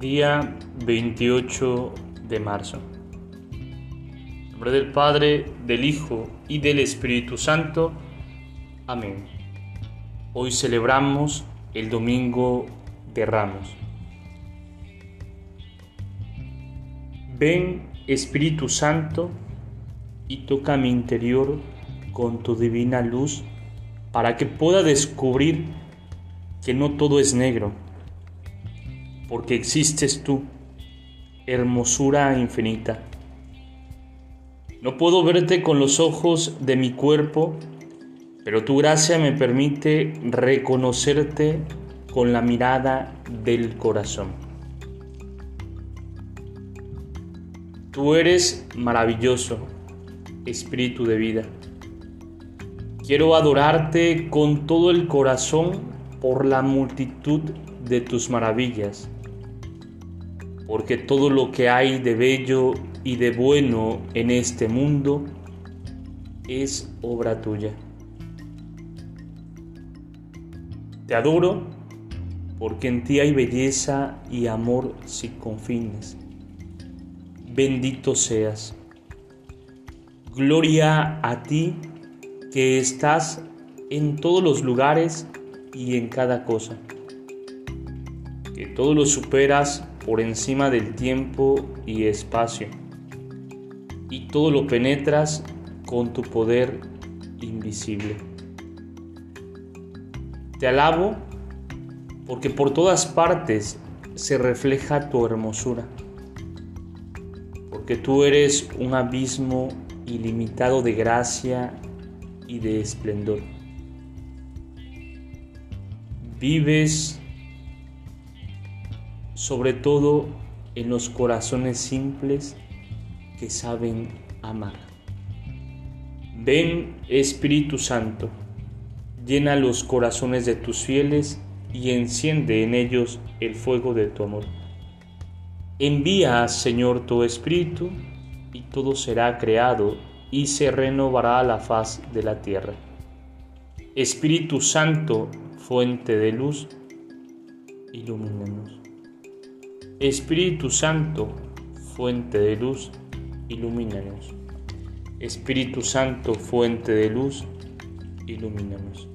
Día 28 de marzo. En nombre del Padre, del Hijo y del Espíritu Santo. Amén. Hoy celebramos el Domingo de Ramos. Ven Espíritu Santo y toca mi interior con tu divina luz para que pueda descubrir que no todo es negro porque existes tú, hermosura infinita. No puedo verte con los ojos de mi cuerpo, pero tu gracia me permite reconocerte con la mirada del corazón. Tú eres maravilloso, espíritu de vida. Quiero adorarte con todo el corazón por la multitud de tus maravillas porque todo lo que hay de bello y de bueno en este mundo es obra tuya. Te adoro porque en ti hay belleza y amor sin confines. Bendito seas. Gloria a ti que estás en todos los lugares y en cada cosa. Que todo lo superas por encima del tiempo y espacio, y todo lo penetras con tu poder invisible. Te alabo porque por todas partes se refleja tu hermosura, porque tú eres un abismo ilimitado de gracia y de esplendor. Vives sobre todo en los corazones simples que saben amar. Ven Espíritu Santo, llena los corazones de tus fieles y enciende en ellos el fuego de tu amor. Envía, Señor, tu Espíritu, y todo será creado y se renovará la faz de la tierra. Espíritu Santo, fuente de luz, ilumínanos. Espíritu Santo, fuente de luz, ilumínanos. Espíritu Santo, fuente de luz, ilumínanos.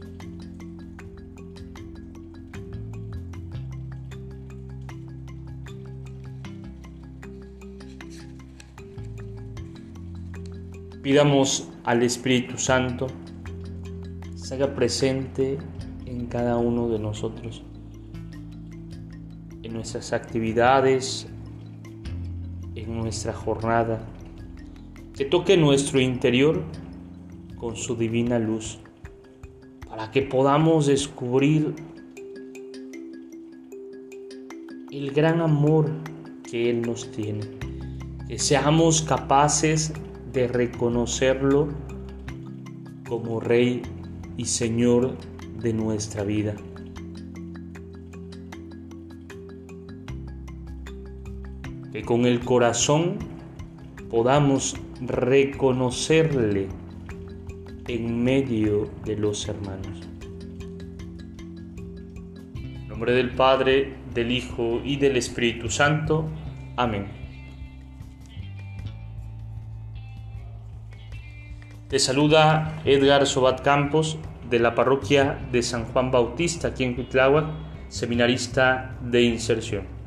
Pidamos al Espíritu Santo se haga presente en cada uno de nosotros nuestras actividades, en nuestra jornada, que toque nuestro interior con su divina luz, para que podamos descubrir el gran amor que Él nos tiene, que seamos capaces de reconocerlo como Rey y Señor de nuestra vida. Que con el corazón podamos reconocerle en medio de los hermanos. En nombre del Padre, del Hijo y del Espíritu Santo. Amén. Te saluda Edgar Sobat Campos de la parroquia de San Juan Bautista aquí en Cuitláhuac, seminarista de inserción.